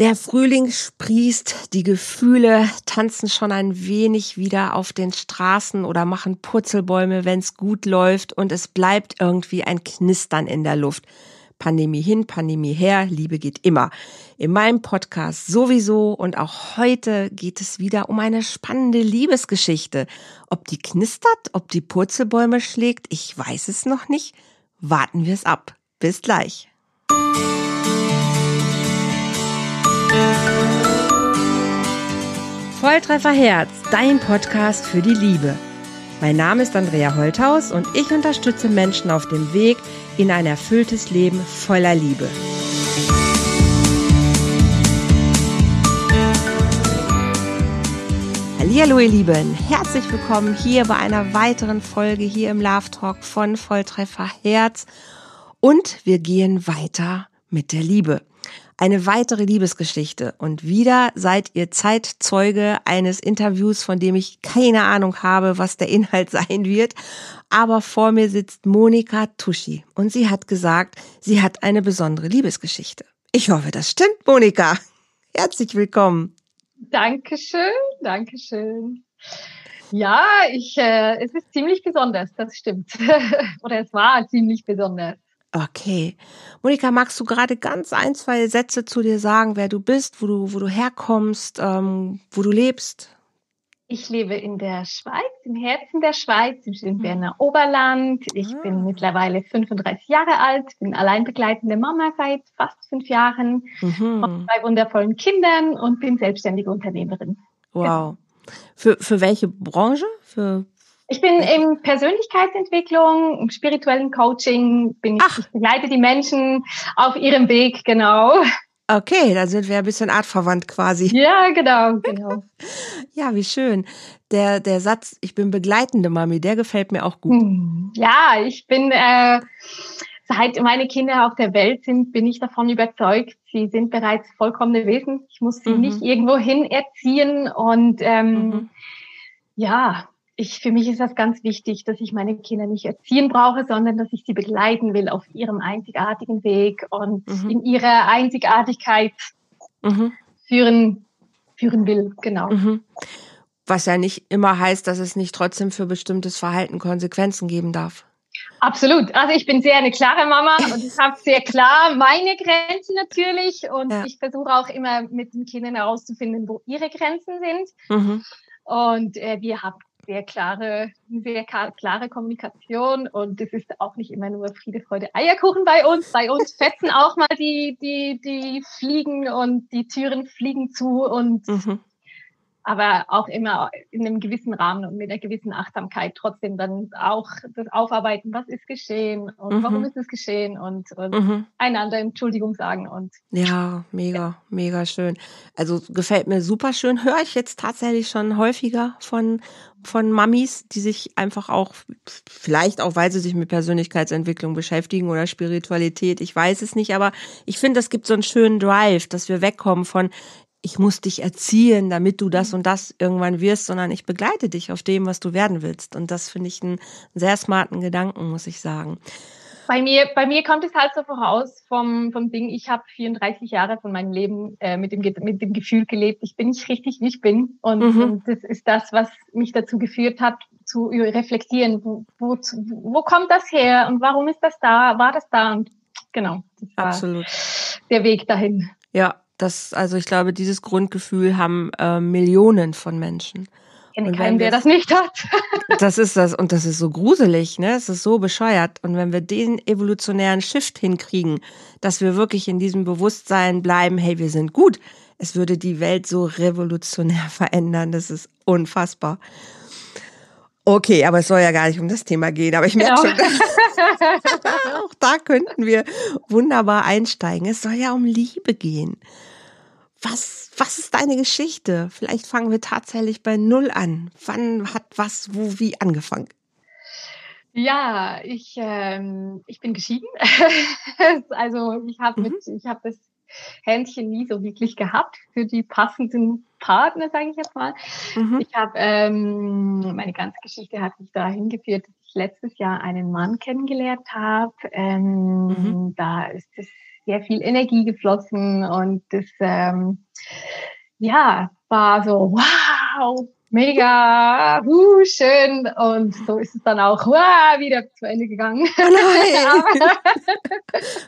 Der Frühling sprießt, die Gefühle tanzen schon ein wenig wieder auf den Straßen oder machen Purzelbäume, wenn's gut läuft und es bleibt irgendwie ein Knistern in der Luft. Pandemie hin, Pandemie her, Liebe geht immer. In meinem Podcast sowieso und auch heute geht es wieder um eine spannende Liebesgeschichte. Ob die knistert, ob die Purzelbäume schlägt, ich weiß es noch nicht. Warten wir es ab. Bis gleich. Volltreffer Herz, dein Podcast für die Liebe. Mein Name ist Andrea Holthaus und ich unterstütze Menschen auf dem Weg in ein erfülltes Leben voller Liebe. Hallo ihr Lieben, herzlich willkommen hier bei einer weiteren Folge hier im Love Talk von Volltreffer Herz und wir gehen weiter mit der Liebe eine weitere Liebesgeschichte. Und wieder seid ihr Zeitzeuge eines Interviews, von dem ich keine Ahnung habe, was der Inhalt sein wird. Aber vor mir sitzt Monika Tuschi und sie hat gesagt, sie hat eine besondere Liebesgeschichte. Ich hoffe, das stimmt, Monika. Herzlich willkommen. Dankeschön, Dankeschön. Ja, ich, äh, es ist ziemlich besonders, das stimmt. Oder es war ziemlich besonders. Okay. Monika, magst du gerade ganz ein, zwei Sätze zu dir sagen, wer du bist, wo du, wo du herkommst, ähm, wo du lebst? Ich lebe in der Schweiz, im Herzen der Schweiz, im mhm. Berner Oberland. Ich ah. bin mittlerweile 35 Jahre alt, bin allein begleitende Mama seit fast fünf Jahren, mhm. zwei wundervollen Kindern und bin selbstständige Unternehmerin. Wow. Für, für welche Branche? Für ich bin in Persönlichkeitsentwicklung, im spirituellen Coaching, bin ich, ich begleite die Menschen auf ihrem Weg, genau. Okay, da sind wir ein bisschen artverwandt quasi. Ja, genau, genau. ja, wie schön. Der, der Satz, ich bin begleitende Mami, der gefällt mir auch gut. Hm, ja, ich bin, äh, seit meine Kinder auf der Welt sind, bin ich davon überzeugt, sie sind bereits vollkommene Wesen. Ich muss sie mhm. nicht irgendwo hin erziehen und ähm, mhm. ja, ich, für mich ist das ganz wichtig, dass ich meine Kinder nicht erziehen brauche, sondern dass ich sie begleiten will auf ihrem einzigartigen Weg und mhm. in ihrer Einzigartigkeit mhm. führen, führen will. Genau. Mhm. Was ja nicht immer heißt, dass es nicht trotzdem für bestimmtes Verhalten Konsequenzen geben darf. Absolut. Also ich bin sehr eine klare Mama und ich habe sehr klar meine Grenzen natürlich und ja. ich versuche auch immer mit den Kindern herauszufinden, wo ihre Grenzen sind. Mhm. Und äh, wir haben sehr klare, sehr klare Kommunikation und es ist auch nicht immer nur Friede, Freude, Eierkuchen bei uns. Bei uns fetzen auch mal die, die, die Fliegen und die Türen fliegen zu und mhm aber auch immer in einem gewissen Rahmen und mit einer gewissen Achtsamkeit trotzdem dann auch das Aufarbeiten, was ist geschehen und mhm. warum ist es geschehen und, und mhm. einander Entschuldigung sagen und ja, mega, ja. mega schön. Also gefällt mir super schön. Höre ich jetzt tatsächlich schon häufiger von von Mamis, die sich einfach auch vielleicht auch, weil sie sich mit Persönlichkeitsentwicklung beschäftigen oder Spiritualität, ich weiß es nicht, aber ich finde, es gibt so einen schönen Drive, dass wir wegkommen von ich muss dich erziehen, damit du das und das irgendwann wirst, sondern ich begleite dich auf dem, was du werden willst. Und das finde ich einen sehr smarten Gedanken, muss ich sagen. Bei mir, bei mir kommt es halt so voraus vom, vom Ding, ich habe 34 Jahre von meinem Leben äh, mit, dem, mit dem Gefühl gelebt, ich bin nicht richtig, wie ich bin. Und, mhm. und das ist das, was mich dazu geführt hat, zu reflektieren, wo, wo, wo kommt das her und warum ist das da, war das da? Und genau, das war Absolut. der Weg dahin. Ja, das, also ich glaube, dieses Grundgefühl haben äh, Millionen von Menschen. Ich kenne keinen, der das nicht hat. das ist das, und das ist so gruselig, ne? Es ist so bescheuert. Und wenn wir den evolutionären Shift hinkriegen, dass wir wirklich in diesem Bewusstsein bleiben, hey, wir sind gut, es würde die Welt so revolutionär verändern. Das ist unfassbar. Okay, aber es soll ja gar nicht um das Thema gehen, aber ich merke genau. schon, auch da könnten wir wunderbar einsteigen. Es soll ja um Liebe gehen was, was ist deine Geschichte? Vielleicht fangen wir tatsächlich bei Null an. Wann hat was, wo, wie angefangen? Ja, ich, ähm, ich bin geschieden. also ich habe mhm. ich habe das Händchen nie so wirklich gehabt für die passenden Partner, sage ich jetzt mal. Mhm. Ich habe ähm, meine ganze Geschichte hat mich dahin geführt, dass ich letztes Jahr einen Mann kennengelernt habe. Ähm, mhm. Da ist es sehr viel Energie geflossen und das ähm, ja war so wow mega, uh, schön. Und so ist es dann auch uh, wieder zu Ende gegangen. Oh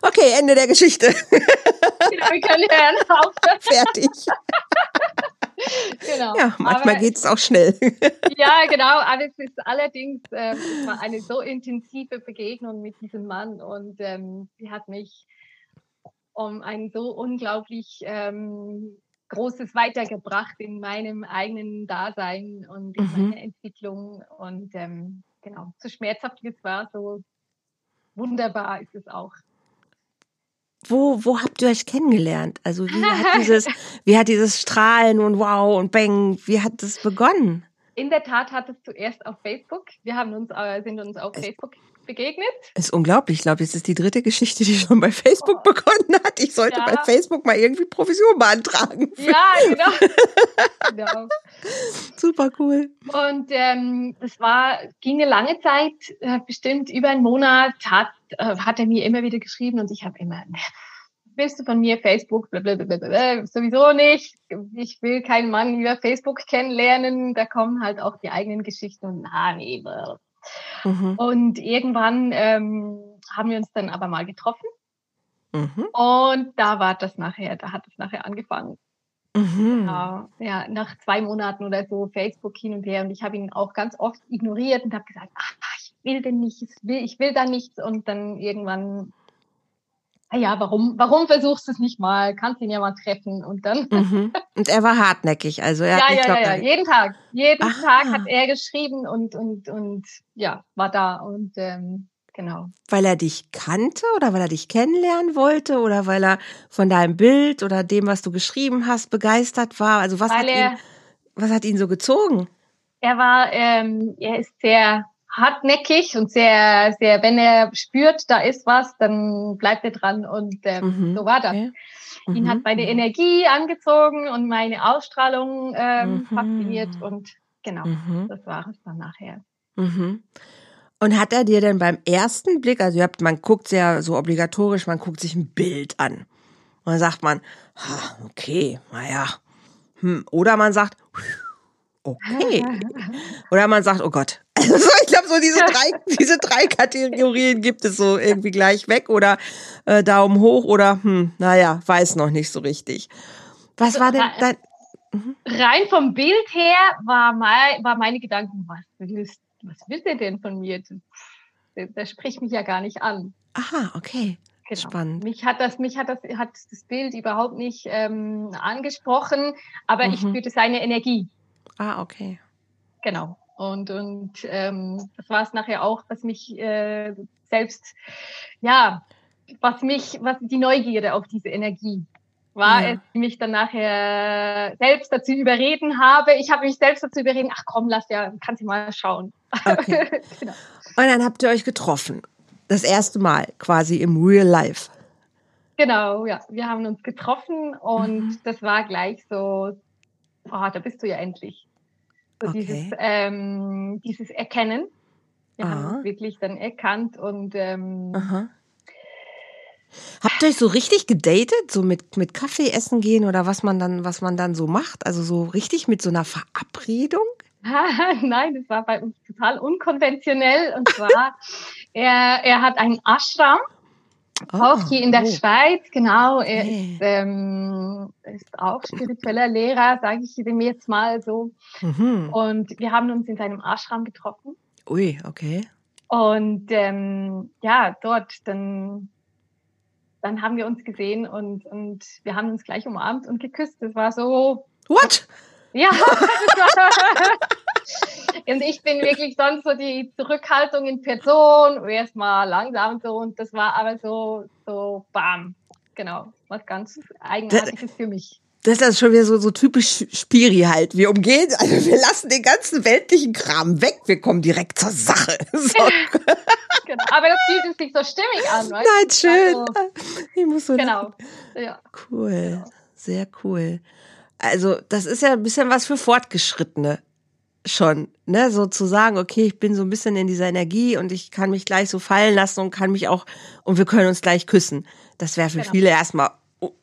okay, Ende der Geschichte. genau, wir können hören. Auf. Fertig. genau. Ja, manchmal geht es auch schnell. ja, genau. Aber es ist allerdings ähm, es war eine so intensive Begegnung mit diesem Mann und ähm, sie hat mich um ein so unglaublich ähm, Großes weitergebracht in meinem eigenen Dasein und in mhm. meiner Entwicklung. Und ähm, genau, so schmerzhaft wie es war, so wunderbar ist es auch. Wo, wo habt ihr euch kennengelernt? Also wie hat dieses, wie hat dieses Strahlen und Wow und Bang, wie hat das begonnen? In der Tat hat es zuerst auf Facebook. Wir haben uns, äh, sind uns auf Facebook begegnet. Ist unglaublich. Ich glaube, jetzt ist die dritte Geschichte, die schon bei Facebook oh. begonnen hat. Ich sollte ja. bei Facebook mal irgendwie Provision beantragen. Ja, genau. genau. Super cool. Und ähm, das war, ging eine lange Zeit, äh, bestimmt über einen Monat, hat, äh, hat er mir immer wieder geschrieben und ich habe immer, willst du von mir Facebook? Blablabla. Sowieso nicht. Ich will keinen Mann über Facebook kennenlernen. Da kommen halt auch die eigenen Geschichten und na, nee. Mhm. Und irgendwann ähm, haben wir uns dann aber mal getroffen. Mhm. Und da war das nachher, da hat es nachher angefangen. Mhm. Ja, ja, nach zwei Monaten oder so Facebook hin und her. Und ich habe ihn auch ganz oft ignoriert und habe gesagt, ach, ich will denn nicht, ich will, ich will da nichts. Und dann irgendwann ja, warum, warum versuchst du es nicht mal? Kannst ihn ja mal treffen und dann. Mhm. Und er war hartnäckig, also er ja, ja, glaub, ja, ja, jeden Tag, jeden Aha. Tag hat er geschrieben und und und ja, war da und ähm, genau. Weil er dich kannte oder weil er dich kennenlernen wollte oder weil er von deinem Bild oder dem, was du geschrieben hast, begeistert war? Also was weil hat er, ihn, was hat ihn so gezogen? Er war, ähm, er ist sehr hartnäckig und sehr, sehr, wenn er spürt, da ist was, dann bleibt er dran und ähm, mhm. so war das. Okay. Mhm. Ihn hat mhm. meine Energie angezogen und meine Ausstrahlung ähm, mhm. fasziniert und genau, mhm. das war es dann nachher. Mhm. Und hat er dir denn beim ersten Blick, also ihr habt, man guckt sehr so obligatorisch, man guckt sich ein Bild an. Und dann sagt man, ha, okay, naja. Hm. Oder man sagt, okay. Oder man sagt, oh Gott. Also ich glaube, so diese drei, diese drei Kategorien gibt es so irgendwie gleich weg oder äh, Daumen hoch oder hm, naja, weiß noch nicht so richtig. Was war denn dein. Mhm. Rein vom Bild her war, mein, war meine Gedanken, was willst, was will der denn von mir? Der, spricht mich ja gar nicht an. Aha, okay. Genau. Spannend. Mich hat das, mich hat das, hat das Bild überhaupt nicht ähm, angesprochen, aber mhm. ich spürte seine Energie. Ah, okay. Genau. Und, und ähm, das war es nachher auch, was mich äh, selbst, ja, was mich, was die Neugierde auf diese Energie war ja. es, die mich dann nachher selbst dazu überreden habe. Ich habe mich selbst dazu überreden, ach komm, lass ja, kannst du mal schauen. Okay. genau. Und dann habt ihr euch getroffen. Das erste Mal quasi im Real Life. Genau, ja. Wir haben uns getroffen und mhm. das war gleich so, oh, da bist du ja endlich. So okay. dieses, ähm, dieses Erkennen. Wir Aha. haben es wirklich dann erkannt und ähm, Aha. Habt ihr euch so richtig gedatet, so mit, mit Kaffee essen gehen oder was man dann, was man dann so macht? Also so richtig mit so einer Verabredung? Nein, das war bei uns total unkonventionell. Und zwar, er, er hat einen Ashram Oh, auch hier in der oh. Schweiz, genau. Er ist, ähm, ist auch spiritueller Lehrer, sage ich ihm jetzt mal so. Mhm. Und wir haben uns in seinem Ashram getroffen. Ui, okay. Und ähm, ja, dort dann, dann haben wir uns gesehen und, und wir haben uns gleich umarmt und geküsst. Das war so. What? Ja. Und ich bin wirklich sonst so die Zurückhaltung in Person, erstmal langsam so und das war aber so, so bam, genau, was ganz Eigenartiges für mich. Das ist schon wieder so, so typisch Spiri halt. Wir umgehen, also wir lassen den ganzen weltlichen Kram weg, wir kommen direkt zur Sache. So. genau. Aber das fühlt sich so stimmig an, weißt Nein, schön. Also, ich muss so genau. Ja. Cool. Genau. Sehr cool. Also, das ist ja ein bisschen was für Fortgeschrittene schon, ne, so zu sagen, okay, ich bin so ein bisschen in dieser Energie und ich kann mich gleich so fallen lassen und kann mich auch, und wir können uns gleich küssen. Das wäre für genau. viele erstmal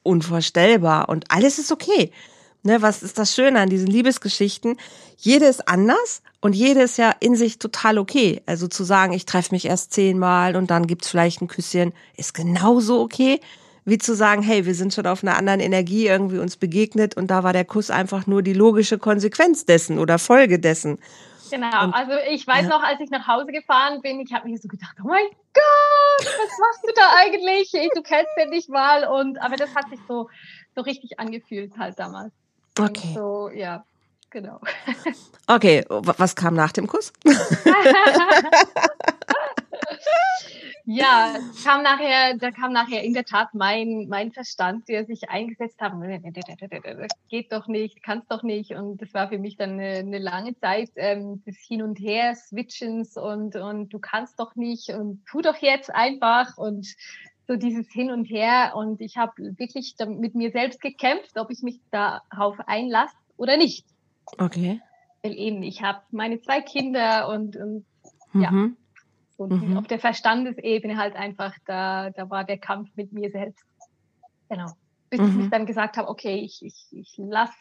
unvorstellbar und alles ist okay. Ne, was ist das Schöne an diesen Liebesgeschichten? Jede ist anders und jede ist ja in sich total okay. Also zu sagen, ich treffe mich erst zehnmal und dann gibt's vielleicht ein Küsschen, ist genauso okay, wie zu sagen, hey, wir sind schon auf einer anderen Energie irgendwie uns begegnet und da war der Kuss einfach nur die logische Konsequenz dessen oder Folge dessen. Genau, und, also ich weiß ja. noch, als ich nach Hause gefahren bin, ich habe mir so gedacht, oh mein Gott, was machst du da eigentlich? Du kennst ja nicht mal und aber das hat sich so so richtig angefühlt halt damals. Okay. so, ja, genau. Okay, was kam nach dem Kuss? ja, kam nachher, da kam nachher in der Tat mein, mein Verstand, der sich eingesetzt hat. Das geht doch nicht, kannst doch nicht. Und das war für mich dann eine, eine lange Zeit ähm, des Hin und Her Switchens und, und du kannst doch nicht und tu doch jetzt einfach und so dieses Hin und Her. Und ich habe wirklich mit mir selbst gekämpft, ob ich mich darauf einlasse oder nicht. Okay. Weil eben, ich habe meine zwei Kinder und, und mhm. ja, so mhm. auf der Verstandesebene halt einfach, da, da war der Kampf mit mir selbst. Genau. Bis mhm. ich dann gesagt habe, okay, ich, ich, ich lass,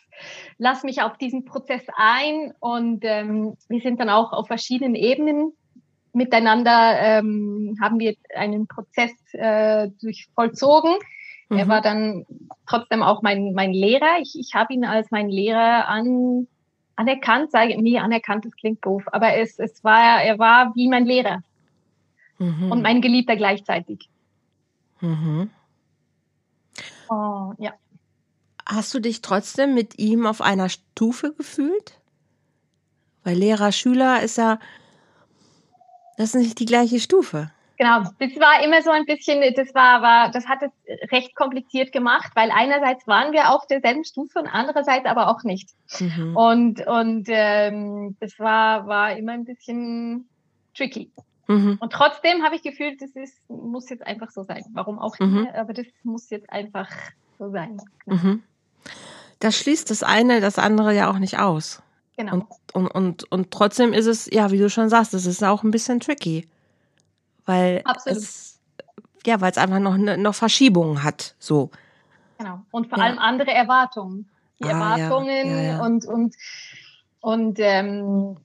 lass mich auf diesen Prozess ein und ähm, wir sind dann auch auf verschiedenen Ebenen miteinander ähm, haben wir einen Prozess äh, durch vollzogen. Mhm. Er war dann trotzdem auch mein, mein Lehrer. Ich, ich habe ihn als mein Lehrer an, anerkannt, sage ich, nie anerkannt, das klingt doof, aber es, es war, er war wie mein Lehrer mhm. und mein Geliebter gleichzeitig. Mhm. Oh, ja. Hast du dich trotzdem mit ihm auf einer Stufe gefühlt? Weil Lehrer, Schüler ist ja, das ist nicht die gleiche Stufe. Genau, das war immer so ein bisschen, das war, war, das hat es recht kompliziert gemacht, weil einerseits waren wir auf derselben Stufe und andererseits aber auch nicht. Mhm. Und und ähm, das war war immer ein bisschen tricky. Mhm. Und trotzdem habe ich gefühlt, das ist muss jetzt einfach so sein. Warum auch mhm. nicht, aber das muss jetzt einfach so sein. Mhm. Das schließt das eine, das andere ja auch nicht aus. Genau. Und, und, und, und trotzdem ist es, ja, wie du schon sagst, es ist auch ein bisschen tricky. Weil Absolut. es, ja, weil es einfach noch, ne, noch Verschiebungen hat, so. Genau. Und vor ja. allem andere Erwartungen. Die ah, Erwartungen ja. Ja, und, und, und, ähm,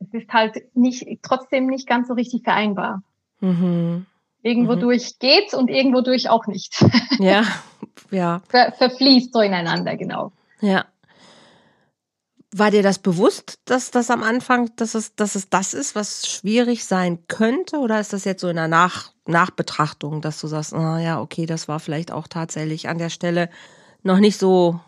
es ist halt nicht, trotzdem nicht ganz so richtig vereinbar. Mhm. Irgendwo mhm. durch geht's und irgendwo durch auch nicht. Ja, ja. Ver, verfließt so ineinander, genau. Ja. War dir das bewusst, dass das am Anfang, dass es, dass es das ist, was schwierig sein könnte? Oder ist das jetzt so in der Nach Nachbetrachtung, dass du sagst, ah ja, okay, das war vielleicht auch tatsächlich an der Stelle noch nicht so,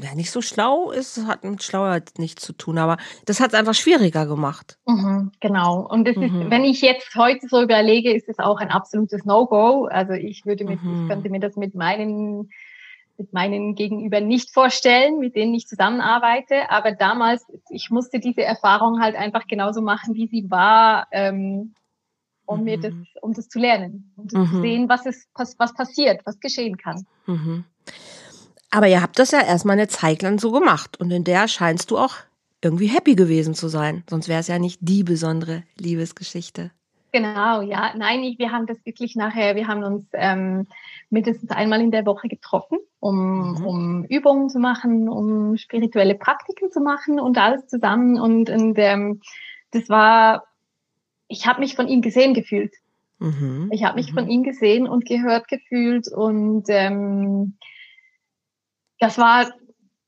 ja, nicht so schlau ist, hat mit Schlauheit nichts zu tun, aber das hat es einfach schwieriger gemacht. Mhm, genau. Und das mhm. ist, wenn ich jetzt heute so überlege, ist es auch ein absolutes No-Go. Also ich würde mit, mhm. ich könnte mir das mit meinen mit meinen Gegenüber nicht vorstellen, mit denen ich zusammenarbeite. Aber damals, ich musste diese Erfahrung halt einfach genauso machen, wie sie war, ähm, um mhm. mir das, um das zu lernen, um mhm. zu sehen, was ist, was, was passiert, was geschehen kann. Aber ihr habt das ja erstmal eine Zeit lang so gemacht und in der scheinst du auch irgendwie happy gewesen zu sein. Sonst wäre es ja nicht die besondere Liebesgeschichte. Genau, ja. Nein, ich, wir haben das wirklich nachher, wir haben uns ähm, mindestens einmal in der Woche getroffen, um, mhm. um Übungen zu machen, um spirituelle Praktiken zu machen und alles zusammen. Und, und ähm, das war, ich habe mich von ihm gesehen gefühlt. Mhm. Ich habe mich mhm. von ihm gesehen und gehört gefühlt. Und ähm, das war,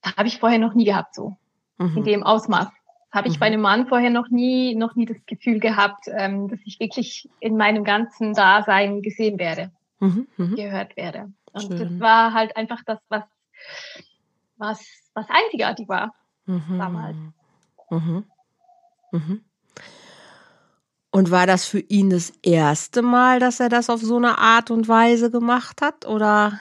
habe ich vorher noch nie gehabt, so in mhm. dem Ausmaß habe ich mhm. bei einem Mann vorher noch nie, noch nie das Gefühl gehabt, ähm, dass ich wirklich in meinem ganzen Dasein gesehen werde, mhm. Mhm. gehört werde. Und Schön. das war halt einfach das, was, was, was einzigartig war mhm. damals. Mhm. Und war das für ihn das erste Mal, dass er das auf so eine Art und Weise gemacht hat? Oder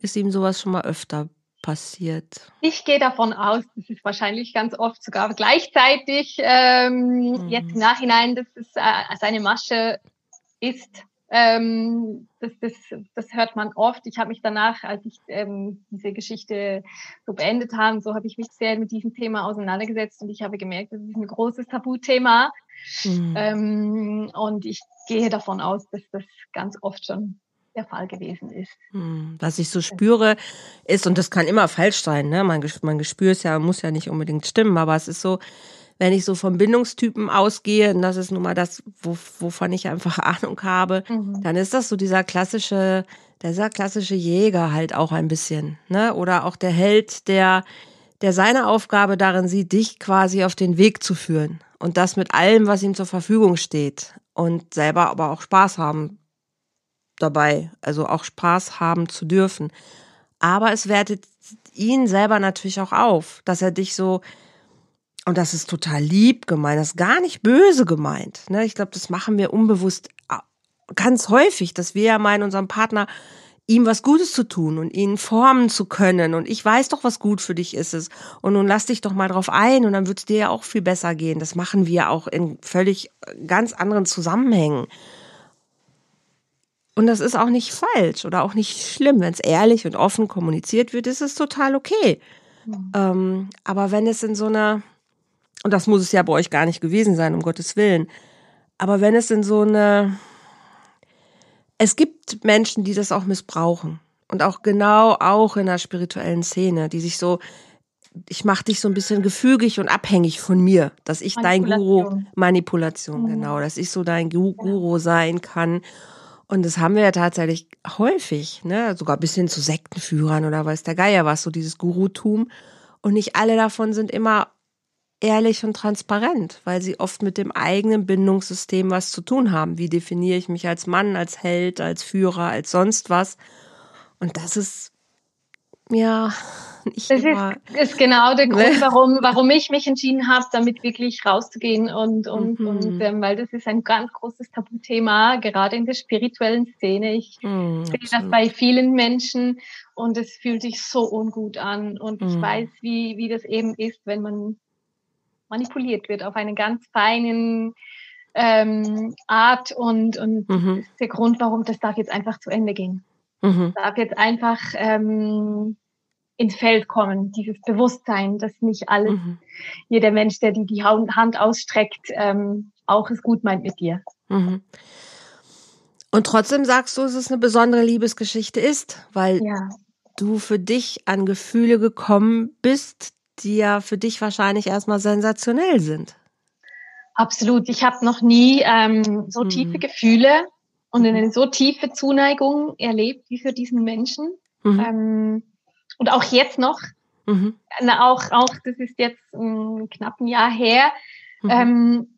ist ihm sowas schon mal öfter passiert? Ich gehe davon aus, das ist wahrscheinlich ganz oft sogar gleichzeitig ähm, mhm. jetzt im Nachhinein, dass es äh, seine Masche ist. Ähm, das, das, das hört man oft. Ich habe mich danach, als ich ähm, diese Geschichte so beendet habe, so habe ich mich sehr mit diesem Thema auseinandergesetzt und ich habe gemerkt, das ist ein großes Tabuthema. Mhm. Ähm, und ich gehe davon aus, dass das ganz oft schon der Fall gewesen ist. Hm, was ich so spüre, ist, und das kann immer falsch sein, ne? Mein, mein Gespür ist ja, muss ja nicht unbedingt stimmen, aber es ist so, wenn ich so von Bindungstypen ausgehe, und das ist nun mal das, wo, wovon ich einfach Ahnung habe, mhm. dann ist das so dieser klassische, dieser klassische Jäger halt auch ein bisschen, ne? Oder auch der Held, der, der seine Aufgabe darin sieht, dich quasi auf den Weg zu führen. Und das mit allem, was ihm zur Verfügung steht. Und selber aber auch Spaß haben dabei, also auch Spaß haben zu dürfen. Aber es wertet ihn selber natürlich auch auf, dass er dich so, und das ist total lieb gemeint, das ist gar nicht böse gemeint. Ne? Ich glaube, das machen wir unbewusst ganz häufig, dass wir ja meinen, unserem Partner ihm was Gutes zu tun und ihn formen zu können. Und ich weiß doch, was gut für dich ist es. Und nun lass dich doch mal drauf ein und dann wird es dir ja auch viel besser gehen. Das machen wir auch in völlig äh, ganz anderen Zusammenhängen. Und das ist auch nicht falsch oder auch nicht schlimm. Wenn es ehrlich und offen kommuniziert wird, ist es total okay. Mhm. Ähm, aber wenn es in so einer, und das muss es ja bei euch gar nicht gewesen sein, um Gottes Willen, aber wenn es in so eine, es gibt Menschen, die das auch missbrauchen. Und auch genau auch in der spirituellen Szene, die sich so, ich mache dich so ein bisschen gefügig und abhängig von mir, dass ich dein Guru, Manipulation, mhm. genau, dass ich so dein Guru sein kann und das haben wir ja tatsächlich häufig, ne? sogar bis hin zu Sektenführern oder weiß der Geier was, so dieses Gurutum. Und nicht alle davon sind immer ehrlich und transparent, weil sie oft mit dem eigenen Bindungssystem was zu tun haben. Wie definiere ich mich als Mann, als Held, als Führer, als sonst was? Und das ist, ja, ich das ist, ist, genau der Grund, warum, warum ich mich entschieden habe, damit wirklich rauszugehen und, und, mhm. und ähm, weil das ist ein ganz großes Tabuthema, gerade in der spirituellen Szene. Ich mhm, sehe das bei vielen Menschen und es fühlt sich so ungut an und mhm. ich weiß, wie, wie das eben ist, wenn man manipuliert wird auf einen ganz feinen ähm, Art und, und mhm. das ist der Grund, warum das darf jetzt einfach zu Ende gehen. Mhm. Darf jetzt einfach ähm, ins Feld kommen, dieses Bewusstsein, dass nicht alles, mhm. jeder Mensch, der die, die Hand ausstreckt, ähm, auch es gut meint mit dir. Mhm. Und trotzdem sagst du, dass es eine besondere Liebesgeschichte ist, weil ja. du für dich an Gefühle gekommen bist, die ja für dich wahrscheinlich erstmal sensationell sind. Absolut. Ich habe noch nie ähm, so mhm. tiefe Gefühle und eine so tiefe Zuneigung erlebt wie für diesen Menschen. Mhm. Ähm, und auch jetzt noch, mhm. auch, auch, das ist jetzt ein knapp ein Jahr her, mhm. ähm,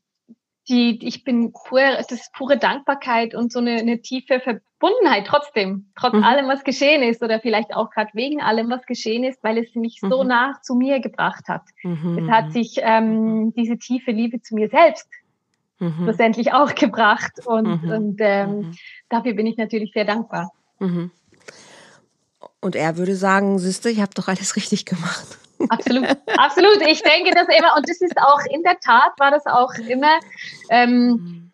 die, ich bin pur, das ist pure Dankbarkeit und so eine, eine tiefe Verbundenheit trotzdem, trotz mhm. allem, was geschehen ist oder vielleicht auch gerade wegen allem, was geschehen ist, weil es mich so mhm. nah zu mir gebracht hat. Mhm. Es hat sich ähm, diese tiefe Liebe zu mir selbst mhm. schlussendlich auch gebracht und, mhm. und ähm, mhm. dafür bin ich natürlich sehr dankbar. Und er würde sagen, siehste, ich habe doch alles richtig gemacht. Absolut, absolut. Ich denke das immer, und das ist auch in der Tat, war das auch immer ähm,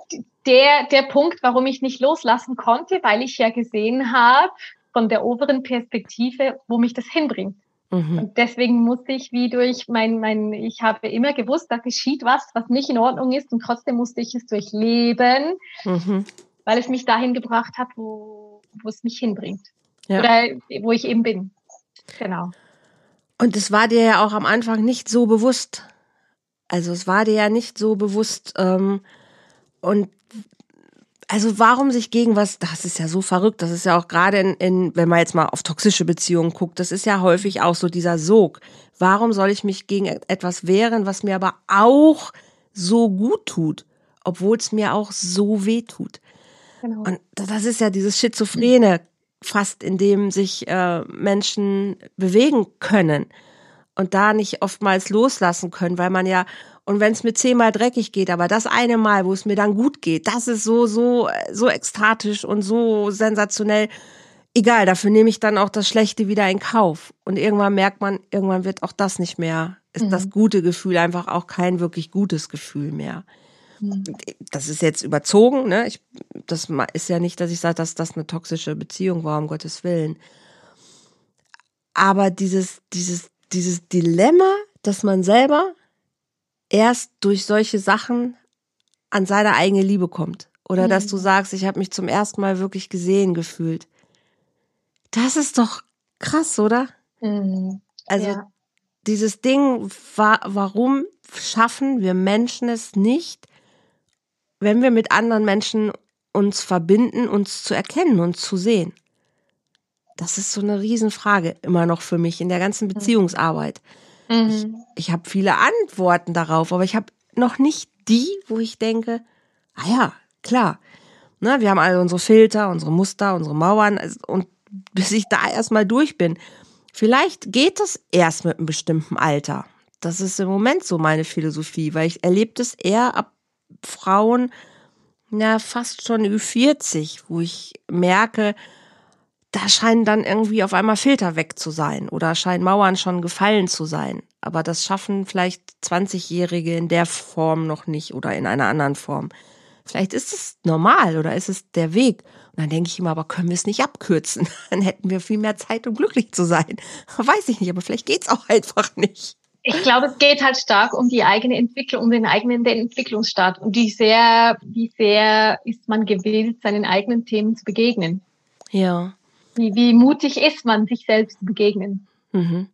der, der Punkt, warum ich nicht loslassen konnte, weil ich ja gesehen habe von der oberen Perspektive, wo mich das hinbringt. Mhm. Und deswegen musste ich wie durch mein, mein, ich habe immer gewusst, da geschieht was, was nicht in Ordnung ist und trotzdem musste ich es durchleben, mhm. weil es mich dahin gebracht hat, wo, wo es mich hinbringt. Ja. Oder wo ich eben bin. Genau. Und es war dir ja auch am Anfang nicht so bewusst. Also es war dir ja nicht so bewusst. Ähm, und also warum sich gegen was, das ist ja so verrückt, das ist ja auch gerade in, in, wenn man jetzt mal auf toxische Beziehungen guckt, das ist ja häufig auch so dieser Sog. Warum soll ich mich gegen etwas wehren, was mir aber auch so gut tut, obwohl es mir auch so weh tut? Genau. Und das ist ja dieses Schizophrene fast, in dem sich äh, Menschen bewegen können und da nicht oftmals loslassen können, weil man ja, und wenn es mir zehnmal dreckig geht, aber das eine Mal, wo es mir dann gut geht, das ist so, so, so ekstatisch und so sensationell. Egal, dafür nehme ich dann auch das Schlechte wieder in Kauf. Und irgendwann merkt man, irgendwann wird auch das nicht mehr, ist mhm. das gute Gefühl einfach auch kein wirklich gutes Gefühl mehr. Mhm. Das ist jetzt überzogen, ne? Ich, das ist ja nicht, dass ich sage, dass das eine toxische Beziehung war, um Gottes Willen. Aber dieses, dieses, dieses Dilemma, dass man selber erst durch solche Sachen an seine eigene Liebe kommt Oder mhm. dass du mhm. sagst, ich habe mich zum ersten Mal wirklich gesehen gefühlt. Das ist doch krass, oder? Mhm. Also ja. dieses Ding, wa warum schaffen wir Menschen es nicht, wenn wir mit anderen Menschen uns verbinden, uns zu erkennen, uns zu sehen? Das ist so eine Riesenfrage immer noch für mich in der ganzen mhm. Beziehungsarbeit. Mhm. Ich, ich habe viele Antworten darauf, aber ich habe noch nicht die, wo ich denke, ah ja, klar. Ne, wir haben alle unsere Filter, unsere Muster, unsere Mauern also, und bis ich da erstmal durch bin. Vielleicht geht es erst mit einem bestimmten Alter. Das ist im Moment so meine Philosophie, weil ich erlebe das eher ab Frauen, ja, fast schon Ü40, wo ich merke, da scheinen dann irgendwie auf einmal Filter weg zu sein oder scheinen Mauern schon gefallen zu sein. Aber das schaffen vielleicht 20-Jährige in der Form noch nicht oder in einer anderen Form. Vielleicht ist es normal oder ist es der Weg. Und dann denke ich immer, aber können wir es nicht abkürzen? Dann hätten wir viel mehr Zeit, um glücklich zu sein. Weiß ich nicht, aber vielleicht geht es auch einfach nicht. Ich glaube, es geht halt stark um die eigene Entwicklung, um den eigenen Entwicklungsstart und wie sehr, wie sehr ist man gewillt, seinen eigenen Themen zu begegnen. Ja. Wie, wie mutig ist man, sich selbst zu begegnen? Mhm.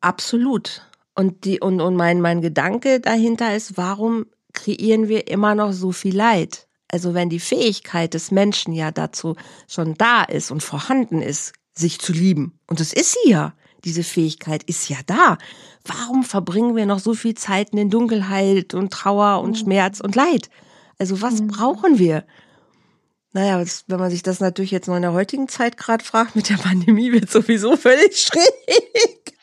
Absolut. Und die, und, und mein, mein Gedanke dahinter ist, warum kreieren wir immer noch so viel Leid? Also wenn die Fähigkeit des Menschen ja dazu schon da ist und vorhanden ist, sich zu lieben. Und es ist sie ja. Diese Fähigkeit ist ja da. Warum verbringen wir noch so viel Zeit in Dunkelheit und Trauer und mhm. Schmerz und Leid? Also was mhm. brauchen wir? Naja, wenn man sich das natürlich jetzt noch in der heutigen Zeit gerade fragt, mit der Pandemie wird sowieso völlig schräg.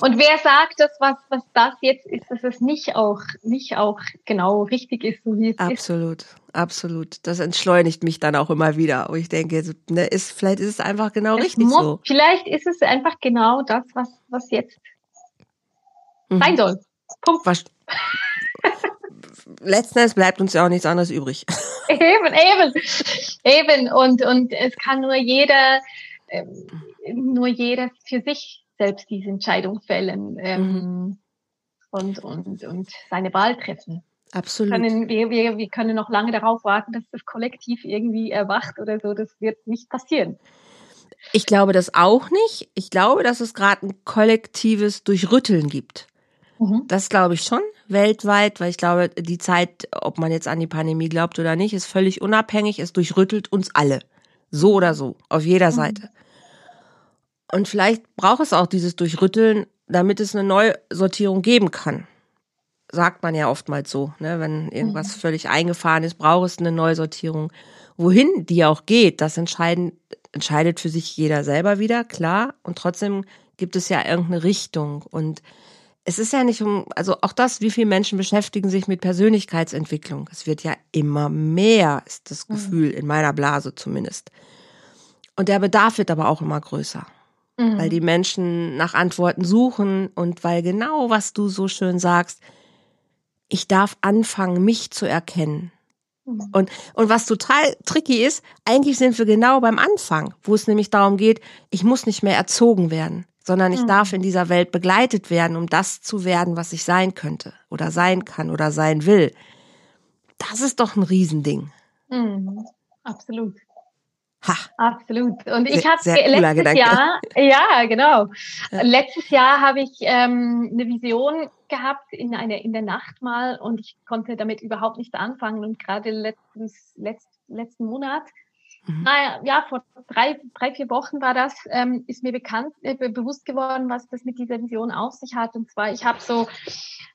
Und wer sagt, dass was, was das jetzt ist, dass es nicht auch, nicht auch genau richtig ist, so wie es absolut, ist? Absolut, absolut. Das entschleunigt mich dann auch immer wieder. Und ich denke, ne, ist, vielleicht ist es einfach genau es richtig muss, so. Vielleicht ist es einfach genau das, was, was jetzt mhm. sein soll. Punkt. Was, letzten Endes bleibt uns ja auch nichts anderes übrig. Eben, eben, eben. Und, und es kann nur jeder, ähm, nur jeder für sich selbst diese Entscheidung fällen ähm, mhm. und, und, und seine Wahl treffen. Absolut. Können, wir, wir, wir können noch lange darauf warten, dass das Kollektiv irgendwie erwacht oder so. Das wird nicht passieren. Ich glaube das auch nicht. Ich glaube, dass es gerade ein kollektives Durchrütteln gibt. Mhm. Das glaube ich schon weltweit, weil ich glaube, die Zeit, ob man jetzt an die Pandemie glaubt oder nicht, ist völlig unabhängig. Es durchrüttelt uns alle. So oder so, auf jeder mhm. Seite. Und vielleicht braucht es auch dieses Durchrütteln, damit es eine Neusortierung geben kann. Sagt man ja oftmals so, ne? wenn irgendwas mhm. völlig eingefahren ist, braucht es eine Neusortierung. Wohin die auch geht, das entscheidet für sich jeder selber wieder, klar. Und trotzdem gibt es ja irgendeine Richtung. Und es ist ja nicht um, also auch das, wie viele Menschen beschäftigen sich mit Persönlichkeitsentwicklung. Es wird ja immer mehr, ist das mhm. Gefühl, in meiner Blase zumindest. Und der Bedarf wird aber auch immer größer. Mhm. Weil die Menschen nach Antworten suchen und weil genau, was du so schön sagst, ich darf anfangen, mich zu erkennen. Mhm. Und, und was total tricky ist, eigentlich sind wir genau beim Anfang, wo es nämlich darum geht, ich muss nicht mehr erzogen werden sondern ich mhm. darf in dieser Welt begleitet werden, um das zu werden, was ich sein könnte oder sein kann oder sein will. Das ist doch ein Riesending. Mhm. Absolut. Ha. Absolut. Und ich habe letztes Gedanke. Jahr, ja, genau. Ja. Letztes Jahr habe ich ähm, eine Vision gehabt in eine in der Nacht mal und ich konnte damit überhaupt nicht anfangen und gerade letztens letzt, letzten Monat Mhm. Naja, ja, vor drei, drei, vier Wochen war das, ähm, ist mir bekannt, äh, bewusst geworden, was das mit dieser Vision auf sich hat. Und zwar, ich habe so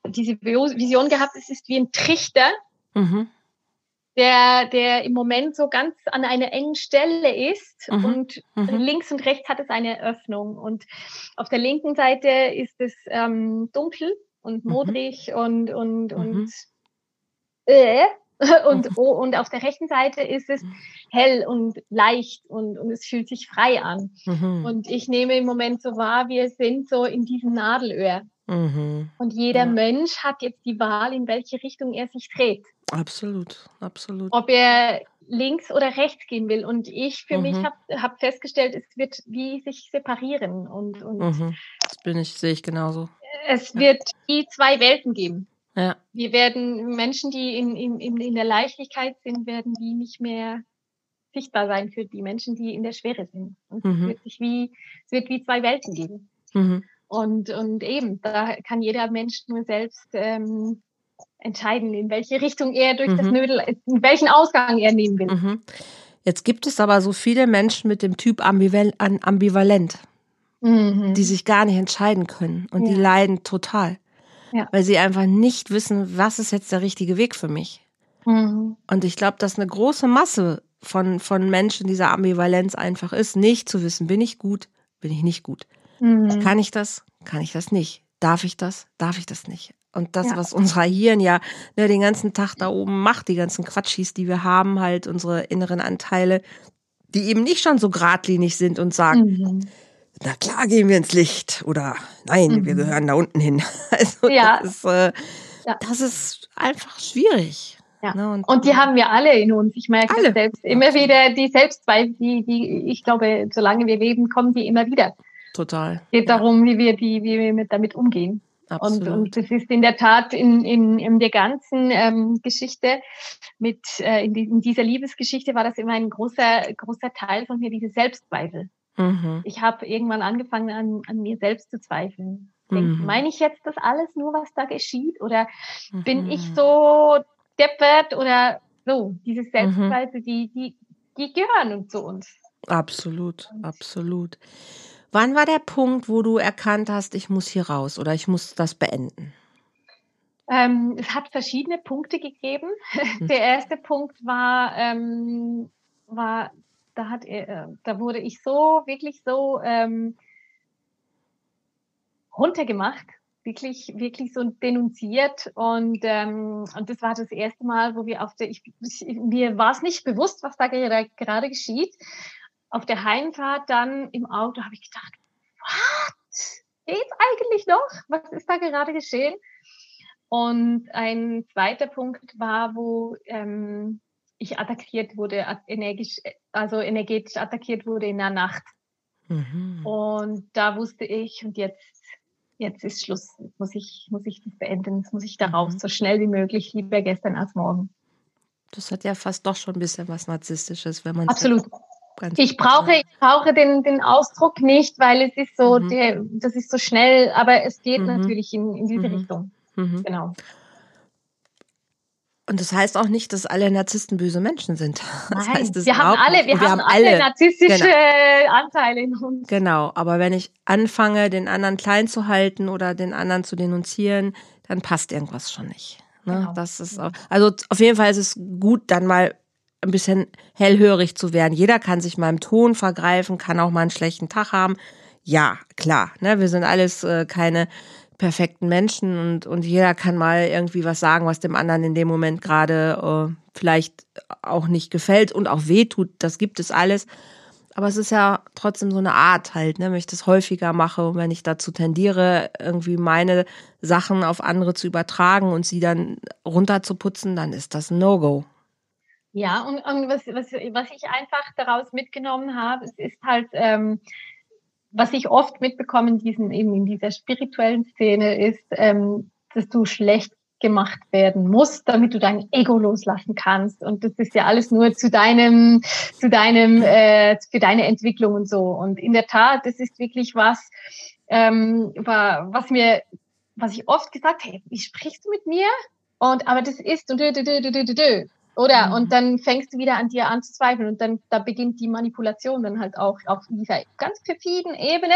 diese Vision gehabt, es ist wie ein Trichter, mhm. Der, der im Moment so ganz an einer engen Stelle ist mhm. und mhm. links und rechts hat es eine Öffnung. Und auf der linken Seite ist es ähm, dunkel und mhm. modrig und, und, und mhm. äh, und, oh, und auf der rechten Seite ist es hell und leicht und, und es fühlt sich frei an. Mhm. Und ich nehme im Moment so wahr, wir sind so in diesem Nadelöhr. Mhm. Und jeder ja. Mensch hat jetzt die Wahl, in welche Richtung er sich dreht. Absolut, absolut. Ob er links oder rechts gehen will. Und ich für mhm. mich habe hab festgestellt, es wird wie sich separieren. Und, und mhm. Das bin ich, sehe ich genauso. Es wird die zwei Welten geben. Ja. Wir werden Menschen, die in, in, in der Leichtigkeit sind, werden die nicht mehr sichtbar sein für die Menschen, die in der Schwere sind. Und mhm. es, wird sich wie, es wird wie zwei Welten geben. Und, und eben, da kann jeder Mensch nur selbst ähm, entscheiden, in welche Richtung er durch mhm. das Nödel, in welchen Ausgang er nehmen will. Mhm. Jetzt gibt es aber so viele Menschen mit dem Typ ambivalent, mhm. die sich gar nicht entscheiden können und ja. die leiden total, ja. weil sie einfach nicht wissen, was ist jetzt der richtige Weg für mich. Mhm. Und ich glaube, dass eine große Masse von, von Menschen dieser Ambivalenz einfach ist, nicht zu wissen, bin ich gut, bin ich nicht gut. Mhm. Kann ich das? Kann ich das nicht? Darf ich das? Darf ich das nicht? Und das, ja. was unser Hirn ja ne, den ganzen Tag da oben macht, die ganzen Quatschis, die wir haben, halt unsere inneren Anteile, die eben nicht schon so geradlinig sind und sagen, mhm. na klar gehen wir ins Licht oder nein, mhm. wir gehören da unten hin. Also ja. das, ist, äh, ja. das ist einfach schwierig. Ja. Ne? Und, und, die haben wir alle in uns. Ich merke alle. selbst immer wieder die Selbstzweifel, die, die, ich glaube, solange wir leben, kommen die immer wieder. Total. Geht ja. darum, wie wir die, wie wir mit, damit umgehen. Absolut. Und, und das ist in der Tat in, in, in der ganzen ähm, Geschichte mit äh, in, die, in dieser Liebesgeschichte war das immer ein großer großer Teil von mir diese Selbstzweifel. Mhm. Ich habe irgendwann angefangen an, an mir selbst zu zweifeln. Mhm. Meine ich jetzt das alles nur, was da geschieht, oder mhm. bin ich so deppert oder so? Diese mhm. Selbstzweifel, die die die gehören zu uns. Absolut, und absolut. Wann war der Punkt, wo du erkannt hast, ich muss hier raus oder ich muss das beenden? Ähm, es hat verschiedene Punkte gegeben. Hm. Der erste Punkt war, ähm, war da, hat, äh, da wurde ich so, wirklich so ähm, runtergemacht, wirklich, wirklich so denunziert. Und, ähm, und das war das erste Mal, wo wir auf der, ich, ich mir war es nicht bewusst, was da gerade geschieht auf der Heimfahrt dann im Auto habe ich gedacht, was? Geht's eigentlich noch? Was ist da gerade geschehen? Und ein zweiter Punkt war, wo ähm, ich attackiert wurde, energisch, also energetisch attackiert wurde in der Nacht. Mhm. Und da wusste ich, und jetzt, jetzt ist Schluss, muss ich, muss ich das beenden, jetzt muss ich darauf mhm. so schnell wie möglich, lieber gestern als morgen. Das hat ja fast doch schon ein bisschen was Narzisstisches, wenn man Absolut. So ich brauche, ich brauche den, den Ausdruck nicht, weil es ist so, mhm. der, das ist so schnell, aber es geht mhm. natürlich in, in diese mhm. Richtung. Mhm. Genau. Und das heißt auch nicht, dass alle Narzissten böse Menschen sind. Das Nein, heißt wir haben alle, wir, wir haben, alle narzisstische genau. Anteile in uns. Genau, aber wenn ich anfange, den anderen klein zu halten oder den anderen zu denunzieren, dann passt irgendwas schon nicht. Ne? Genau. Das ist auch, also auf jeden Fall ist es gut, dann mal ein bisschen hellhörig zu werden. Jeder kann sich mal im Ton vergreifen, kann auch mal einen schlechten Tag haben. Ja, klar, ne, wir sind alles äh, keine perfekten Menschen und, und jeder kann mal irgendwie was sagen, was dem anderen in dem Moment gerade äh, vielleicht auch nicht gefällt und auch wehtut. Das gibt es alles. Aber es ist ja trotzdem so eine Art halt, ne, wenn ich das häufiger mache und wenn ich dazu tendiere, irgendwie meine Sachen auf andere zu übertragen und sie dann runterzuputzen, dann ist das ein No-Go. Ja, und, und was, was, was ich einfach daraus mitgenommen habe, es ist halt, ähm, was ich oft mitbekomme in, diesen, eben in dieser spirituellen Szene, ist, ähm, dass du schlecht gemacht werden musst, damit du dein Ego loslassen kannst. Und das ist ja alles nur zu deinem, zu deinem, äh, für deine Entwicklung und so. Und in der Tat, das ist wirklich was, ähm, war, was mir, was ich oft gesagt habe, hey, wie sprichst du mit mir? Und aber das ist und dö, dö, dö, dö, dö, dö. Oder? Mhm. Und dann fängst du wieder an dir anzuzweifeln und dann da beginnt die Manipulation dann halt auch auf dieser ganz perfiden Ebene.